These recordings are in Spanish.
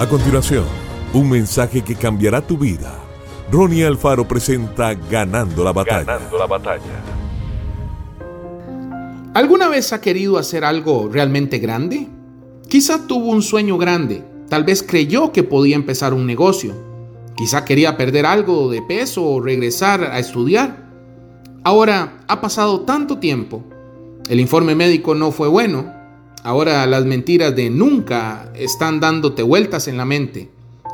A continuación, un mensaje que cambiará tu vida. Ronnie Alfaro presenta Ganando la batalla. Ganando la batalla. ¿Alguna vez ha querido hacer algo realmente grande? Quizá tuvo un sueño grande, tal vez creyó que podía empezar un negocio, quizá quería perder algo de peso o regresar a estudiar. Ahora ha pasado tanto tiempo, el informe médico no fue bueno, Ahora las mentiras de nunca están dándote vueltas en la mente.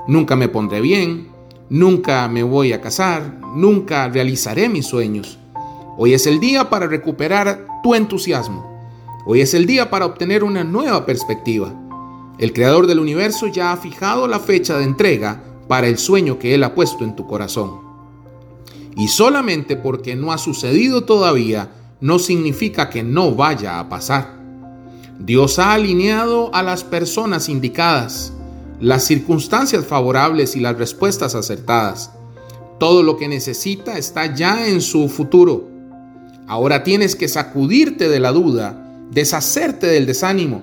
Nunca me pondré bien, nunca me voy a casar, nunca realizaré mis sueños. Hoy es el día para recuperar tu entusiasmo. Hoy es el día para obtener una nueva perspectiva. El creador del universo ya ha fijado la fecha de entrega para el sueño que Él ha puesto en tu corazón. Y solamente porque no ha sucedido todavía, no significa que no vaya a pasar. Dios ha alineado a las personas indicadas, las circunstancias favorables y las respuestas acertadas. Todo lo que necesita está ya en su futuro. Ahora tienes que sacudirte de la duda, deshacerte del desánimo,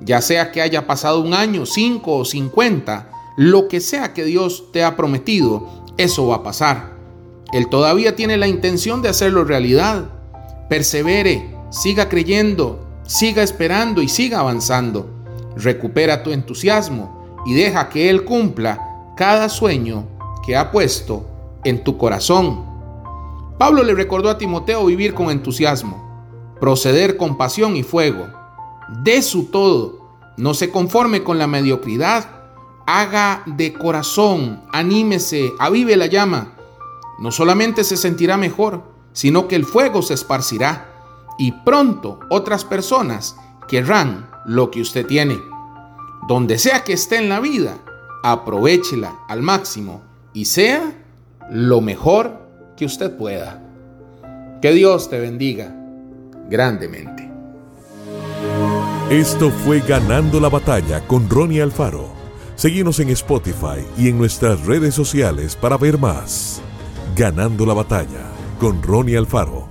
ya sea que haya pasado un año, cinco o cincuenta, lo que sea que Dios te ha prometido, eso va a pasar. Él todavía tiene la intención de hacerlo realidad. Persevere, siga creyendo, Siga esperando y siga avanzando. Recupera tu entusiasmo y deja que Él cumpla cada sueño que ha puesto en tu corazón. Pablo le recordó a Timoteo vivir con entusiasmo, proceder con pasión y fuego. De su todo, no se conforme con la mediocridad, haga de corazón, anímese, avive la llama. No solamente se sentirá mejor, sino que el fuego se esparcirá y pronto otras personas querrán lo que usted tiene. Donde sea que esté en la vida, aprovechela al máximo y sea lo mejor que usted pueda. Que Dios te bendiga grandemente. Esto fue Ganando la Batalla con Ronnie Alfaro. Seguimos en Spotify y en nuestras redes sociales para ver más. Ganando la Batalla con Ronnie Alfaro.